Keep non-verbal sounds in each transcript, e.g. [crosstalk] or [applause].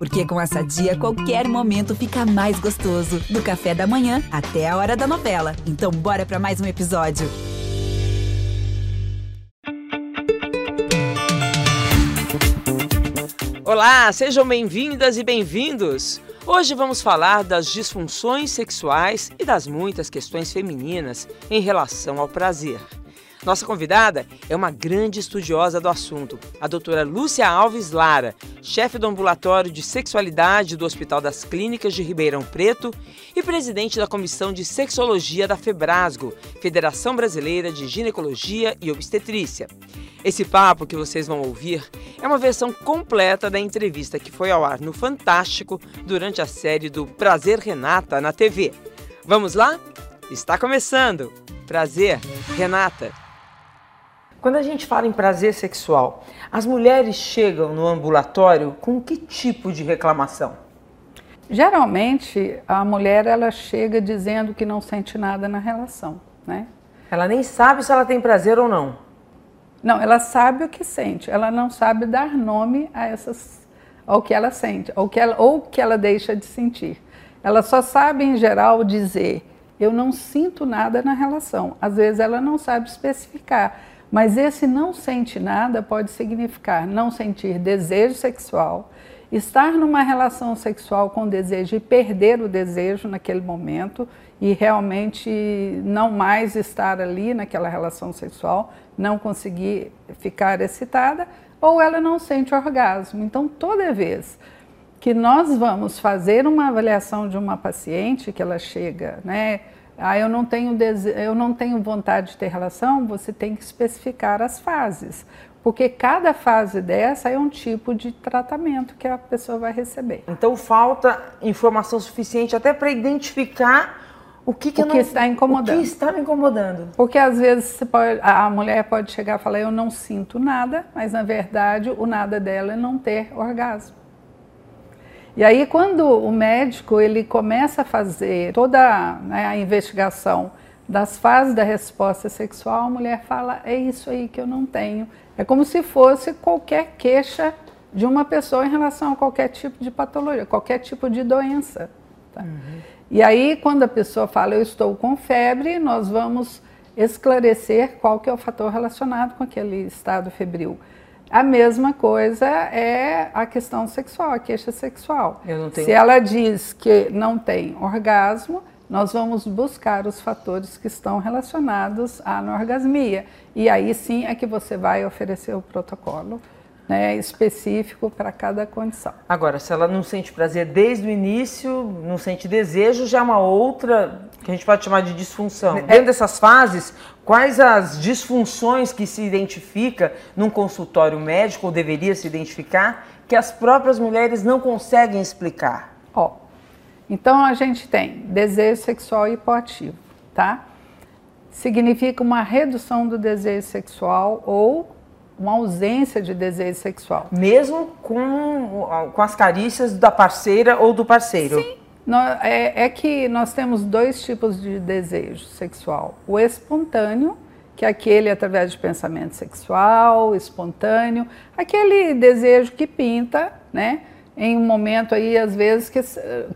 Porque com essa dia, qualquer momento fica mais gostoso. Do café da manhã até a hora da novela. Então, bora para mais um episódio. Olá, sejam bem-vindas e bem-vindos. Hoje vamos falar das disfunções sexuais e das muitas questões femininas em relação ao prazer. Nossa convidada é uma grande estudiosa do assunto, a doutora Lúcia Alves Lara, chefe do ambulatório de sexualidade do Hospital das Clínicas de Ribeirão Preto e presidente da Comissão de Sexologia da FEBRASGO, Federação Brasileira de Ginecologia e Obstetrícia. Esse papo que vocês vão ouvir é uma versão completa da entrevista que foi ao ar no Fantástico durante a série do Prazer Renata na TV. Vamos lá? Está começando! Prazer, Renata! Quando a gente fala em prazer sexual, as mulheres chegam no ambulatório com que tipo de reclamação? Geralmente, a mulher ela chega dizendo que não sente nada na relação, né? Ela nem sabe se ela tem prazer ou não. Não, ela sabe o que sente, ela não sabe dar nome a essas, ao que ela sente, ao que ela, ou que ela deixa de sentir. Ela só sabe, em geral, dizer: eu não sinto nada na relação. Às vezes ela não sabe especificar mas esse não sente nada pode significar não sentir desejo sexual, estar numa relação sexual com desejo e perder o desejo naquele momento e realmente não mais estar ali naquela relação sexual, não conseguir ficar excitada, ou ela não sente orgasmo. Então, toda vez que nós vamos fazer uma avaliação de uma paciente que ela chega, né, ah, eu não tenho dese... eu não tenho vontade de ter relação, você tem que especificar as fases, porque cada fase dessa é um tipo de tratamento que a pessoa vai receber. Então falta informação suficiente até para identificar o que, que, o que não... está incomodando. O que está me incomodando. Porque às vezes pode... a mulher pode chegar e falar eu não sinto nada, mas na verdade o nada dela é não ter orgasmo. E aí quando o médico ele começa a fazer toda né, a investigação das fases da resposta sexual, a mulher fala é isso aí que eu não tenho. É como se fosse qualquer queixa de uma pessoa em relação a qualquer tipo de patologia, qualquer tipo de doença. Tá? Uhum. E aí quando a pessoa fala eu estou com febre, nós vamos esclarecer qual que é o fator relacionado com aquele estado febril. A mesma coisa é a questão sexual, a queixa sexual. Tenho... Se ela diz que não tem orgasmo, nós vamos buscar os fatores que estão relacionados à anorgasmia. E aí sim é que você vai oferecer o protocolo né, específico para cada condição. Agora, se ela não sente prazer desde o início, não sente desejo, já é uma outra que a gente pode chamar de disfunção. É. Dentro dessas fases, quais as disfunções que se identifica num consultório médico ou deveria se identificar que as próprias mulheres não conseguem explicar? Ó, então a gente tem desejo sexual hipoativo, tá? Significa uma redução do desejo sexual ou uma ausência de desejo sexual. Mesmo com, com as carícias da parceira ou do parceiro? Sim. É, é que nós temos dois tipos de desejo sexual. O espontâneo, que é aquele através de pensamento sexual, espontâneo, aquele desejo que pinta, né? Em um momento aí, às vezes, que,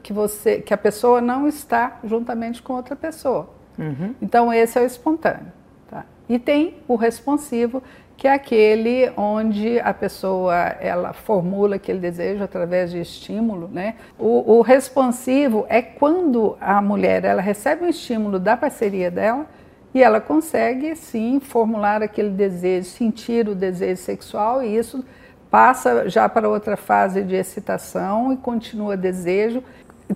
que, você, que a pessoa não está juntamente com outra pessoa. Uhum. Então, esse é o espontâneo. Tá? E tem o responsivo, que é aquele onde a pessoa ela formula aquele desejo através de estímulo, né? O, o, responsivo é quando a mulher ela recebe um estímulo da parceria dela e ela consegue sim formular aquele desejo, sentir o desejo sexual e isso passa já para outra fase de excitação e continua desejo.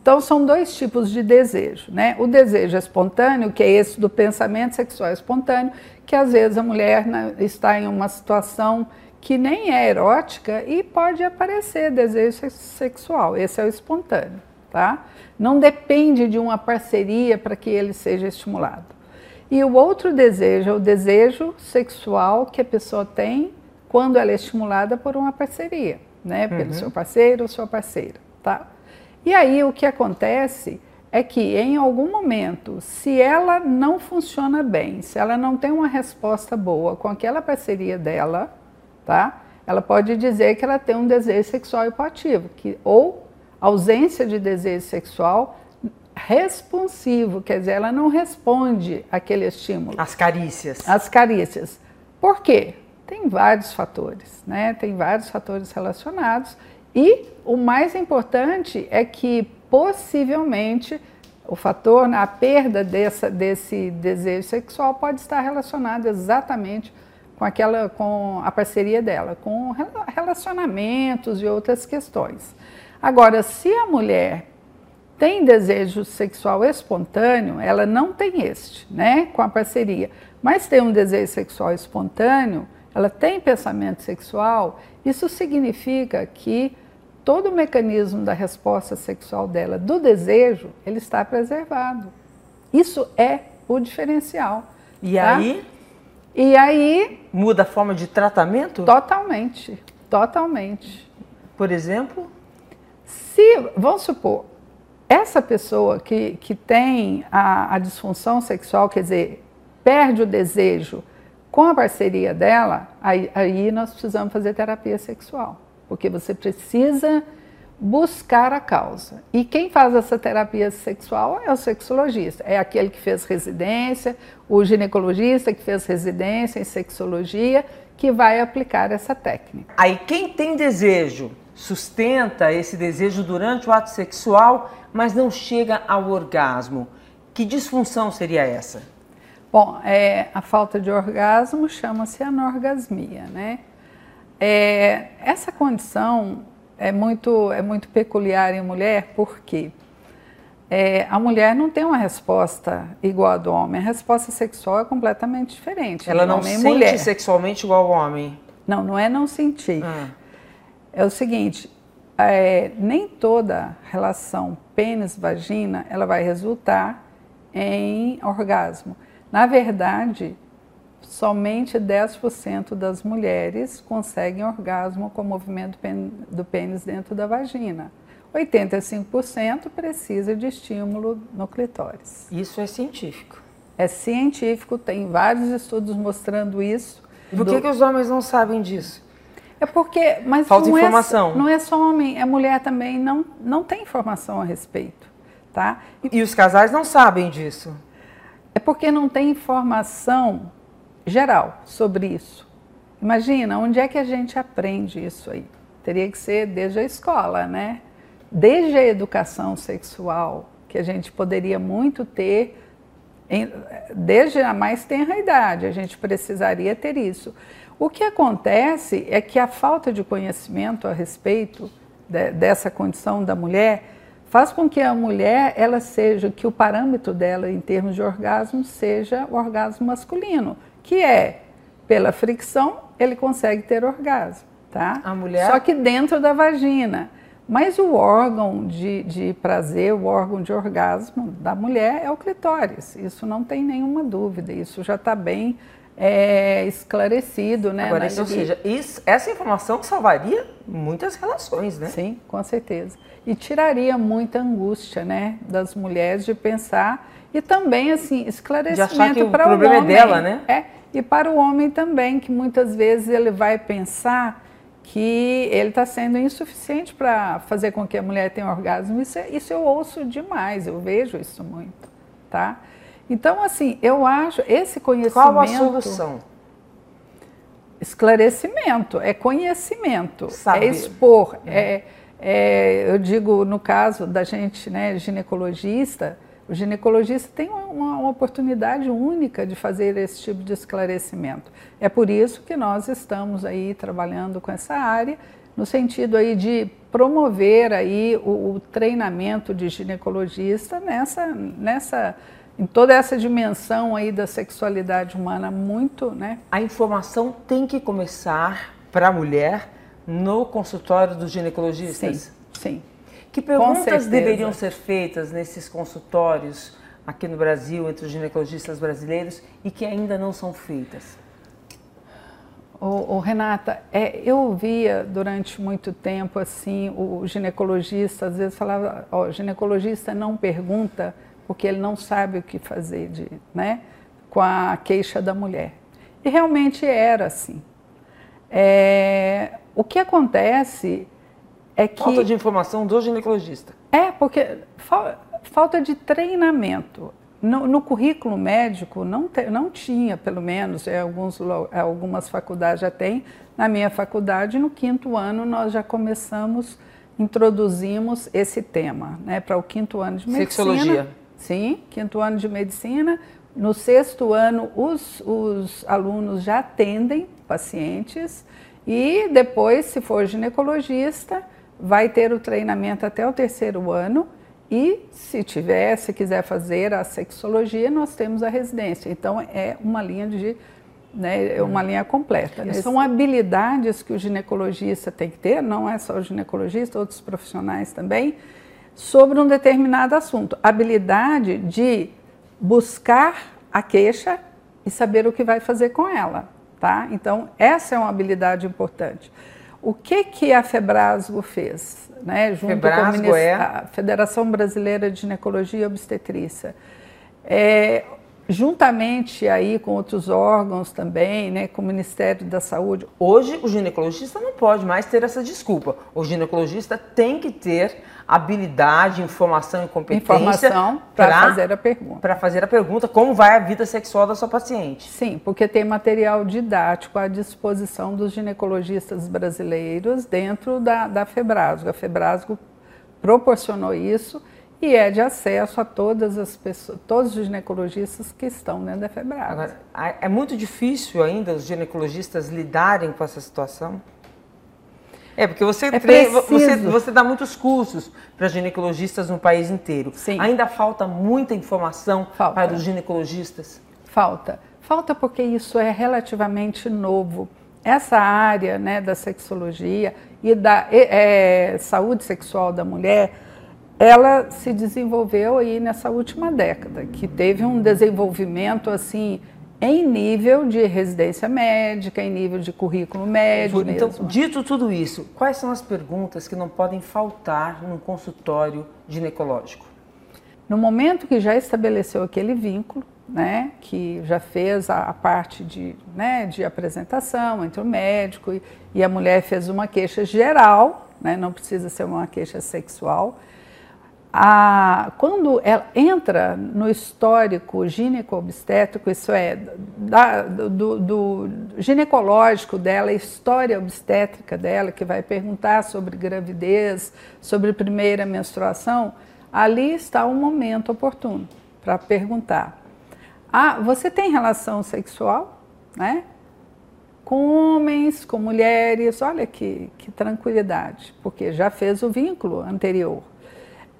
Então são dois tipos de desejo, né? O desejo espontâneo, que é esse do pensamento sexual espontâneo, que às vezes a mulher né, está em uma situação que nem é erótica e pode aparecer desejo sexual. Esse é o espontâneo, tá? Não depende de uma parceria para que ele seja estimulado. E o outro desejo é o desejo sexual que a pessoa tem quando ela é estimulada por uma parceria, né? Pelo uhum. seu parceiro ou sua parceira, tá? E aí o que acontece é que em algum momento, se ela não funciona bem, se ela não tem uma resposta boa com aquela parceria dela, tá? ela pode dizer que ela tem um desejo sexual hipoativo, que, ou ausência de desejo sexual responsivo, quer dizer, ela não responde àquele estímulo. As carícias. As carícias. Por quê? Tem vários fatores, né? Tem vários fatores relacionados e o mais importante é que possivelmente o fator, a perda dessa, desse desejo sexual pode estar relacionado exatamente com aquela, com a parceria dela, com relacionamentos e outras questões. Agora, se a mulher tem desejo sexual espontâneo, ela não tem este, né, com a parceria, mas tem um desejo sexual espontâneo, ela tem pensamento sexual, isso significa que todo o mecanismo da resposta sexual dela, do desejo, ele está preservado. Isso é o diferencial. E tá? aí? E aí. Muda a forma de tratamento? Totalmente. Totalmente. Por exemplo? Se, vamos supor, essa pessoa que, que tem a, a disfunção sexual, quer dizer, perde o desejo com a parceria dela, aí, aí nós precisamos fazer terapia sexual porque você precisa buscar a causa. E quem faz essa terapia sexual é o sexologista, é aquele que fez residência, o ginecologista que fez residência em sexologia, que vai aplicar essa técnica. Aí quem tem desejo, sustenta esse desejo durante o ato sexual, mas não chega ao orgasmo. Que disfunção seria essa? Bom, é, a falta de orgasmo chama-se anorgasmia, né? É, essa condição é muito, é muito peculiar em mulher porque é, a mulher não tem uma resposta igual a do homem. A resposta sexual é completamente diferente. Ela não sente mulher. sexualmente igual ao homem? Não, não é não sentir. Ah. É o seguinte, é, nem toda relação pênis-vagina ela vai resultar em orgasmo. Na verdade, somente 10% das mulheres conseguem orgasmo com o movimento do pênis dentro da vagina. 85% precisa de estímulo no clitóris. Isso é científico. É científico, tem vários estudos mostrando isso. Por do... que, que os homens não sabem disso? É porque, mas falta não é informação. É, não é só homem, é mulher também não não tem informação a respeito, tá? E, e os casais não sabem disso. É porque não tem informação geral sobre isso. Imagina, onde é que a gente aprende isso aí? Teria que ser desde a escola, né? Desde a educação sexual, que a gente poderia muito ter, desde a mais tenra idade, a gente precisaria ter isso. O que acontece é que a falta de conhecimento a respeito de, dessa condição da mulher faz com que a mulher ela seja que o parâmetro dela em termos de orgasmo seja o orgasmo masculino que é pela fricção ele consegue ter orgasmo, tá? A mulher. Só que dentro da vagina. Mas o órgão de, de prazer, o órgão de orgasmo da mulher é o clitóris. Isso não tem nenhuma dúvida. Isso já está bem é, esclarecido, né? Agora, ou seja, isso, essa informação salvaria muitas relações, né? Sim, com certeza. E tiraria muita angústia, né, das mulheres de pensar e também assim esclarecimento para o problema homem. é dela, né? É, e para o homem também, que muitas vezes ele vai pensar que ele está sendo insuficiente para fazer com que a mulher tenha orgasmo. Isso, é, isso eu ouço demais, eu vejo isso muito, tá? Então, assim, eu acho esse conhecimento... Qual a solução? Esclarecimento, é conhecimento, Saber. é expor. É, é, eu digo, no caso da gente, né, ginecologista, o ginecologista tem uma, uma, oportunidade única de fazer esse tipo de esclarecimento. É por isso que nós estamos aí trabalhando com essa área, no sentido aí de promover aí o, o treinamento de ginecologista nessa, nessa, em toda essa dimensão aí da sexualidade humana muito, né? A informação tem que começar para a mulher no consultório dos ginecologistas? Sim, sim. Que perguntas deveriam ser feitas nesses consultórios aqui no Brasil, entre os ginecologistas brasileiros, e que ainda não são feitas? O, o Renata, é, eu ouvia durante muito tempo assim o ginecologista às vezes falava, ó, o ginecologista não pergunta porque ele não sabe o que fazer de, né, com a queixa da mulher. E realmente era assim. É, o que acontece é que. Falta de informação do ginecologista. É, porque fa falta de treinamento. No, no, currículo médico não, te, não tinha, pelo menos, é, alguns, algumas faculdades já têm. Na minha faculdade, no quinto ano, nós já começamos, introduzimos esse tema, né, para o quinto ano de medicina. Sexologia. Sim, quinto ano de medicina. No sexto ano, os, os alunos já atendem pacientes e depois, se for ginecologista, vai ter o treinamento até o terceiro ano e se tiver, se quiser fazer a sexologia, nós temos a residência. Então é uma linha de né, é uma linha completa. Né? São habilidades que o ginecologista tem que ter, não é só o ginecologista, outros profissionais também, sobre um determinado assunto. Habilidade de buscar a queixa e saber o que vai fazer com ela, tá? Então, essa é uma habilidade importante. O que que a Febrasgo fez, né, junto Febrasgo com a, é... a Federação Brasileira de Ginecologia e Obstetrícia? É, juntamente aí com outros órgãos também, né, com o Ministério da Saúde. Hoje o ginecologista não pode mais ter essa desculpa. O ginecologista tem que ter habilidade, informação e competência para fazer a pergunta. Para fazer a pergunta como vai a vida sexual da sua paciente. Sim, porque tem material didático à disposição dos ginecologistas brasileiros dentro da, da Febrasgo. A Febrasgo proporcionou isso e é de acesso a todas as pessoas, todos os ginecologistas que estão dentro da FEBRAG. Agora, é muito difícil ainda os ginecologistas lidarem com essa situação? É, porque você, é treina, você, você dá muitos cursos para ginecologistas no país inteiro. Sim. Ainda falta muita informação falta. para os ginecologistas? Falta. Falta porque isso é relativamente novo. Essa área né, da sexologia e da é, saúde sexual da mulher ela se desenvolveu aí nessa última década, que teve um desenvolvimento assim em nível de residência médica, em nível de currículo médico. Então, mesmo. dito tudo isso, quais são as perguntas que não podem faltar num consultório ginecológico? No momento que já estabeleceu aquele vínculo, né, que já fez a, a parte de, né, de apresentação entre o médico e, e a mulher fez uma queixa geral, né, não precisa ser uma queixa sexual, a, quando ela entra no histórico gineco-obstétrico, isso é, da, do, do, ginecológico dela, história obstétrica dela, que vai perguntar sobre gravidez, sobre primeira menstruação, ali está o um momento oportuno para perguntar. Ah, você tem relação sexual, né? Com homens, com mulheres, olha que, que tranquilidade, porque já fez o vínculo anterior.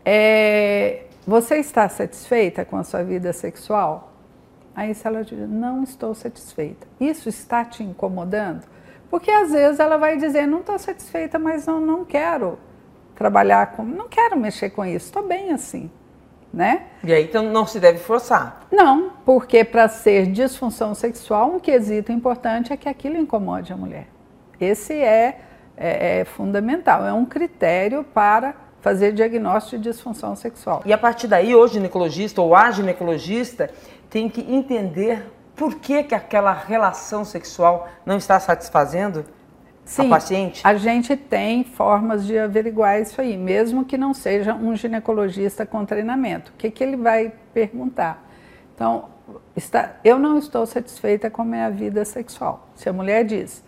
É, você está satisfeita com a sua vida sexual? Aí se ela diz, não estou satisfeita. Isso está te incomodando? Porque às vezes ela vai dizer, não estou satisfeita, mas não, não quero trabalhar com, não quero mexer com isso, estou bem assim. Né? E aí então não se deve forçar. Não, porque para ser disfunção sexual, um quesito importante é que aquilo incomode a mulher. Esse é, é, é fundamental, é um critério para fazer diagnóstico de disfunção sexual. E a partir daí, o ginecologista ou a ginecologista tem que entender por que, que aquela relação sexual não está satisfazendo Sim, a paciente? A gente tem formas de averiguar isso aí, mesmo que não seja um ginecologista com treinamento. O que, que ele vai perguntar? Então, está, eu não estou satisfeita com a minha vida sexual. Se a mulher diz,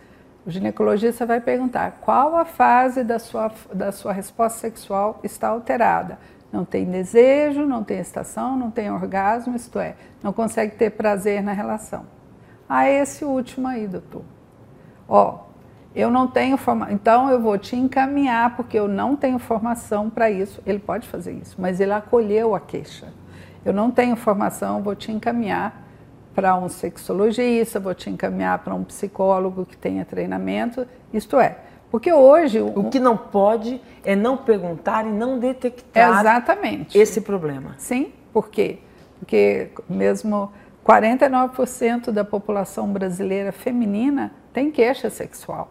o ginecologista vai perguntar qual a fase da sua, da sua resposta sexual está alterada. Não tem desejo, não tem estação, não tem orgasmo, isto é, não consegue ter prazer na relação. Ah, esse último aí, doutor. Ó, eu não tenho formação, então eu vou te encaminhar, porque eu não tenho formação para isso. Ele pode fazer isso, mas ele acolheu a queixa. Eu não tenho formação, vou te encaminhar para um sexologista, vou te encaminhar para um psicólogo que tenha treinamento, isto é. Porque hoje. O, que não pode é não perguntar e não detectar exatamente. esse problema. Sim, por quê? Porque mesmo 49% da população brasileira feminina tem queixa sexual,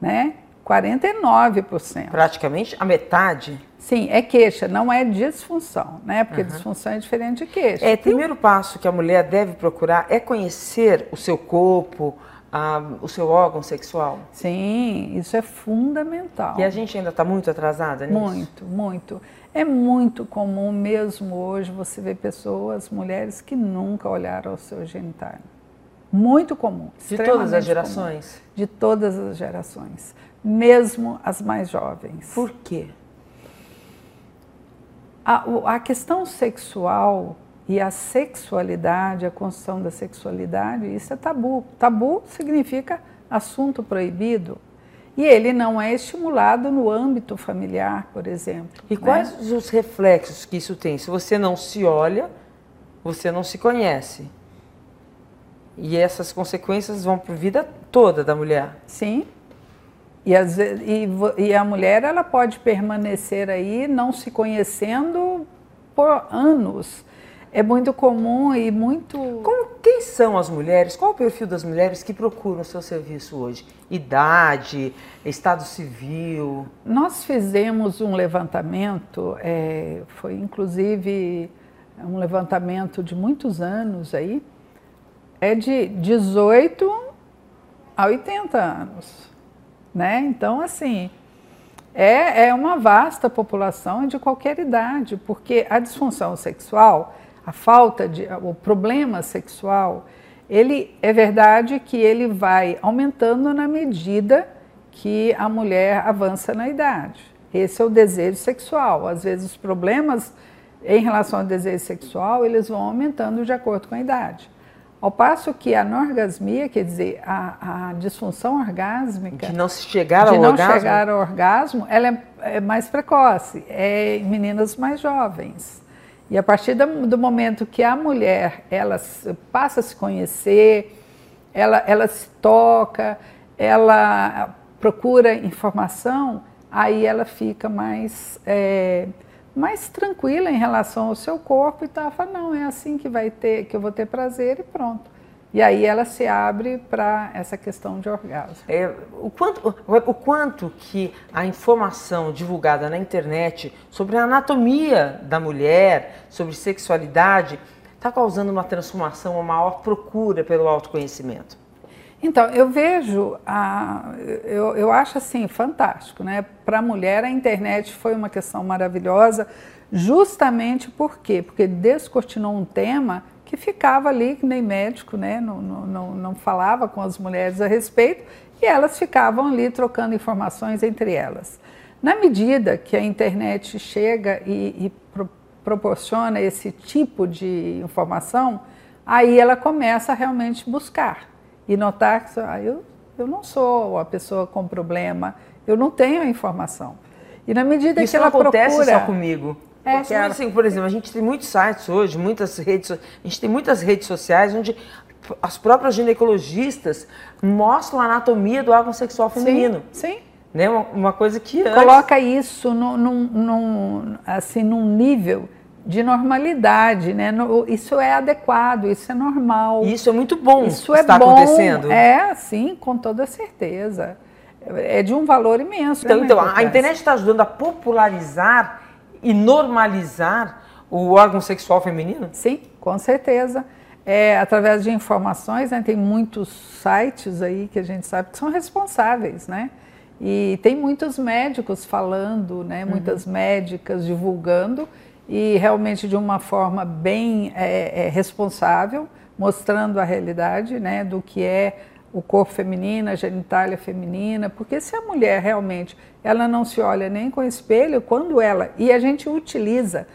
né? 49%. Praticamente a metade? Sim, é queixa, não é disfunção, né? Porque uhum. disfunção é diferente de queixa. É, o primeiro passo que a mulher deve procurar é conhecer o seu corpo, a, o seu órgão sexual? Sim, isso é fundamental. E a gente ainda está muito atrasada nisso? Muito, muito. É muito comum mesmo hoje você ver pessoas, mulheres que nunca olharam ao seu genitário. Muito comum. De todas as gerações? Comum. De todas as gerações. Mesmo as mais jovens. Por quê? A, a questão sexual e a sexualidade, a construção da sexualidade, isso é tabu. Tabu significa assunto proibido. E ele não é estimulado no âmbito familiar, por exemplo. E né? quais os reflexos que isso tem? Se você não se olha, você não se conhece. E essas consequências vão para a vida toda da mulher. Sim. E, as, e, e a mulher ela pode permanecer aí não se conhecendo por anos é muito comum e muito. Como, quem são as mulheres? Qual o perfil das mulheres que procuram o seu serviço hoje? Idade, estado civil? Nós fizemos um levantamento, é, foi inclusive um levantamento de muitos anos aí, é de 18 a 80 anos. Né? Então, assim, é, é uma vasta população de qualquer idade, porque a disfunção sexual a falta de, o problema sexual, ele é verdade que ele vai aumentando na medida que a mulher avança na idade. Esse é o desejo sexual. Às vezes os problemas em relação ao desejo sexual, eles vão aumentando de acordo com a idade. Ao passo que a anorgasmia, quer dizer, a, a disfunção orgásmica. De não se chegar ao de não orgasmo? chegar ao orgasmo, ela é, é mais precoce, é em meninas mais jovens. E a partir do, momento que a mulher ela passa a se conhecer, ela, ela se toca, ela procura informação, aí ela fica mais, é, mais tranquila em relação ao seu corpo e tá, fala, não, é assim que vai ter, que eu vou ter prazer e pronto. E aí ela se abre para essa questão de orgasmo. É, o, quanto, o, quanto que a informação divulgada na internet sobre a anatomia da mulher, sobre sexualidade, está causando uma transformação, uma maior procura pelo autoconhecimento? Então, eu vejo, a, eu, eu acho assim, fantástico, né? Para a mulher, a internet foi uma questão maravilhosa, justamente por quê? Porque descortinou um tema que ficava ali, que nem médico, né? Não, não, não, falava com as mulheres a respeito, e elas ficavam ali trocando informações entre elas. Na medida que a internet chega e, e pro, proporciona esse tipo de informação, aí ela começa a realmente buscar e notar que ah, eu, eu não sou a pessoa com problema, eu não tenho a informação. E na medida Isso que ela acontece procura, só comigo. É, Porque, assim, por exemplo, a gente tem muitos sites hoje, muitas redes, a gente tem muitas redes sociais onde as próprias ginecologistas mostram a anatomia do órgão sexual feminino. Sim. sim. Né? Uma, uma, coisa que antes... Coloca isso num, num, num, assim, num nível de normalidade, né? Isso é adequado, isso é normal. Isso é muito bom. Isso é está bom, acontecendo. É, sim, com toda certeza. É de um valor imenso. Então, né, então a internet está ajudando a popularizar e normalizar o órgão sexual feminino? Sim, com certeza. É, através de informações, né, tem muitos sites aí que a gente sabe que são responsáveis, né? E tem muitos médicos falando, né, uhum. muitas médicas divulgando e realmente de uma forma bem é, é, responsável, mostrando a realidade né, do que é o corpo feminino, a genitália feminina, porque se a mulher realmente ela não se olha nem com espelho, quando ela e a gente utiliza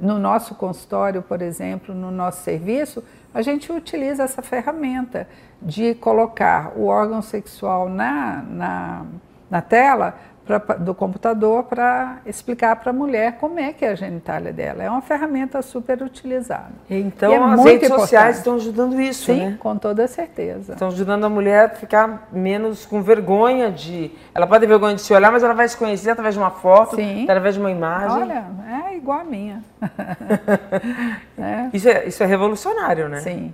no nosso consultório, por exemplo, no nosso serviço, a gente utiliza essa ferramenta de colocar o órgão sexual na, na, na tela pra, do computador para explicar para a mulher como é que é a genitália dela. É uma ferramenta super utilizada. Então é as redes importante. sociais estão ajudando isso, Sim, né? com toda certeza. Estão ajudando a mulher a ficar menos com vergonha de... Ela pode ter vergonha de se olhar, mas ela vai se conhecer através de uma foto, Sim. através de uma imagem. Olha, é igual a minha. [laughs] é. Isso, é, isso é revolucionário, né? Sim.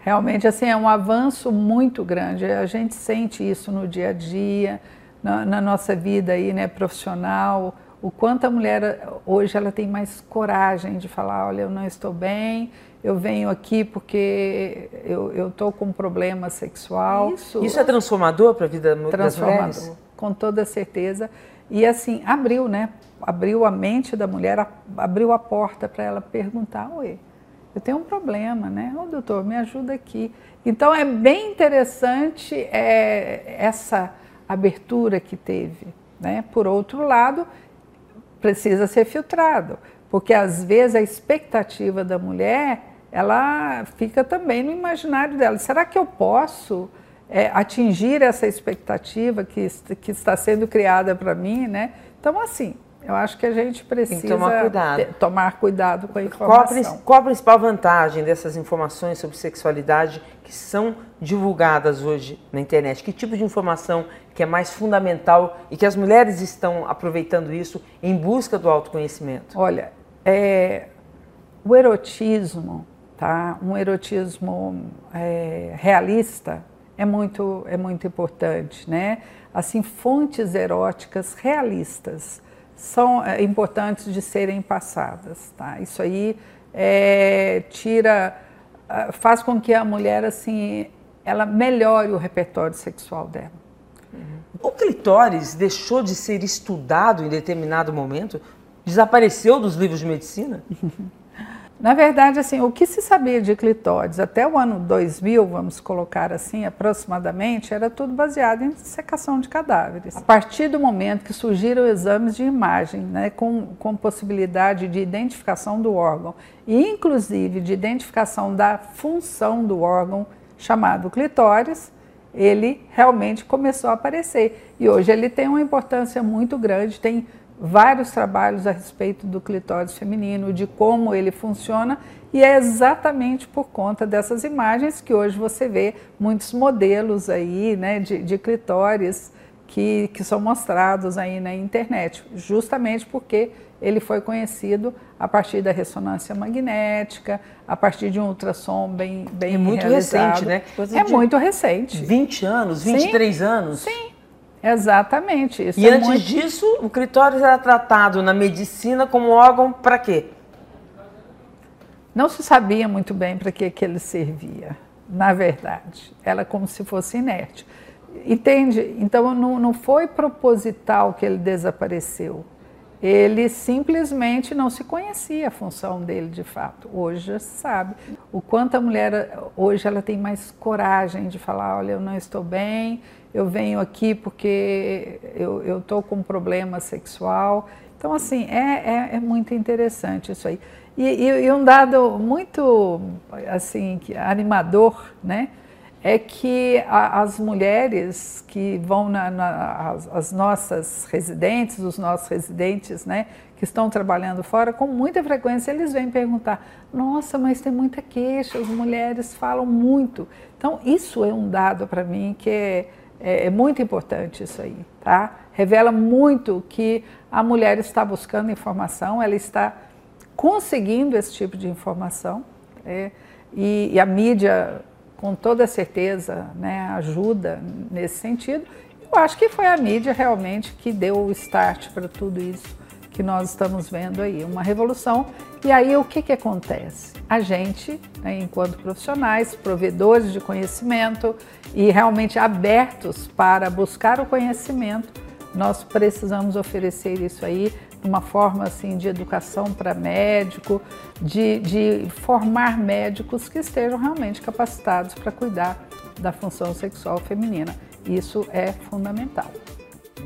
Realmente, assim, é um avanço muito grande. A gente sente isso no dia a dia, na, na nossa vida aí, né, profissional. o quanto a mulher hoje ela tem mais coragem de falar, olha, eu não estou bem, eu venho aqui porque eu estou com um problema sexual. Isso, Isso é transformador para a vida das mulheres? com toda certeza. E assim, abriu, né? Abriu a mente da mulher, abriu a porta para ela perguntar, oi, eu tenho um problema, né? Ô doutor, me ajuda aqui. Então é bem interessante é, essa abertura que teve. Né? Por outro lado, precisa ser filtrado, porque às vezes a expectativa da mulher ela fica também no imaginário dela. Será que eu posso é, atingir essa expectativa que, que está sendo criada para mim, né? Então, assim, eu acho que a gente precisa tomar cuidado. tomar cuidado com a informação. Qual a, principal vantagem dessas informações sobre sexualidade que são divulgadas hoje na internet? Que tipo de informação que é mais fundamental e que as mulheres estão aproveitando isso em busca do autoconhecimento? Olha, é, o erotismo, tá? um erotismo é, realista é muito, é muito importante, né? Assim, fontes eróticas realistas são é, importantes de serem passadas, tá? Isso aí é, tira, faz com que a mulher assim, ela melhore o repertório sexual dela. Uhum. O clitóris deixou de ser estudado em determinado momento? Desapareceu dos livros de medicina? [laughs] Na verdade, assim, o que se sabia de clitóris até o ano 2000, vamos colocar assim, aproximadamente, era tudo baseado em secação de cadáveres. A partir do momento que surgiram exames de imagem, né, com, com possibilidade de identificação do órgão e inclusive de identificação da função do órgão chamado clitóris, ele realmente começou a aparecer. E hoje ele tem uma importância muito grande, tem vários trabalhos a respeito do clitóris feminino, de como ele funciona, e é exatamente por conta dessas imagens que hoje você vê muitos modelos aí, né, de, de clitóris que, que são mostrados aí na internet, justamente porque ele foi conhecido a partir da ressonância magnética, a partir de um ultrassom bem, bem é muito realizado. recente, né? Coisa é muito recente. 20 anos, 23 Sim, anos? Sim, Exatamente. Isso e é antes muito... disso, o clitóris era tratado na medicina como órgão para quê? Não se sabia muito bem para que, que ele servia, na verdade. Era como se fosse inerte. Entende? Então não, não foi proposital que ele desapareceu. Ele simplesmente não se conhecia a função dele de fato. Hoje já se sabe. O quanto a mulher hoje ela tem mais coragem de falar, olha, eu não estou bem, eu venho aqui porque eu estou com um problema sexual. Então, assim, é, é, é muito interessante isso aí. E, e, e, um dado muito, assim, animador, né? É que a, as mulheres que vão na, na as, as, nossas residentes, os nossos residentes, né? Que estão trabalhando fora, com muita frequência eles vêm perguntar: Nossa, mas tem muita queixa, as mulheres falam muito. Então, isso é um dado para mim que é é, é muito importante isso aí, tá? Revela muito que a mulher está buscando informação, ela está conseguindo esse tipo de informação, é, e, e, a mídia, com toda certeza, né, ajuda nesse sentido. Eu acho que foi a mídia realmente que deu o start para tudo isso que nós estamos vendo aí, uma revolução. E aí o que, que acontece? A gente, né, enquanto profissionais, provedores de conhecimento e realmente abertos para buscar o conhecimento, nós precisamos oferecer isso aí uma forma assim de educação para médico, de, de formar médicos que estejam realmente capacitados para cuidar da função sexual feminina. Isso é fundamental.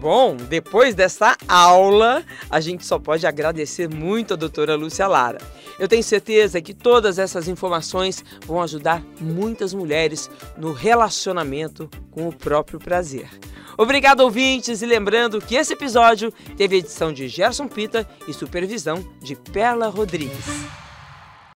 Bom, depois dessa aula, a gente só pode agradecer muito a doutora Lúcia Lara. Eu tenho certeza que todas essas informações vão ajudar muitas mulheres no relacionamento com o próprio prazer. Obrigado, ouvintes, e lembrando que esse episódio teve edição de Gerson Pita e supervisão de Perla Rodrigues.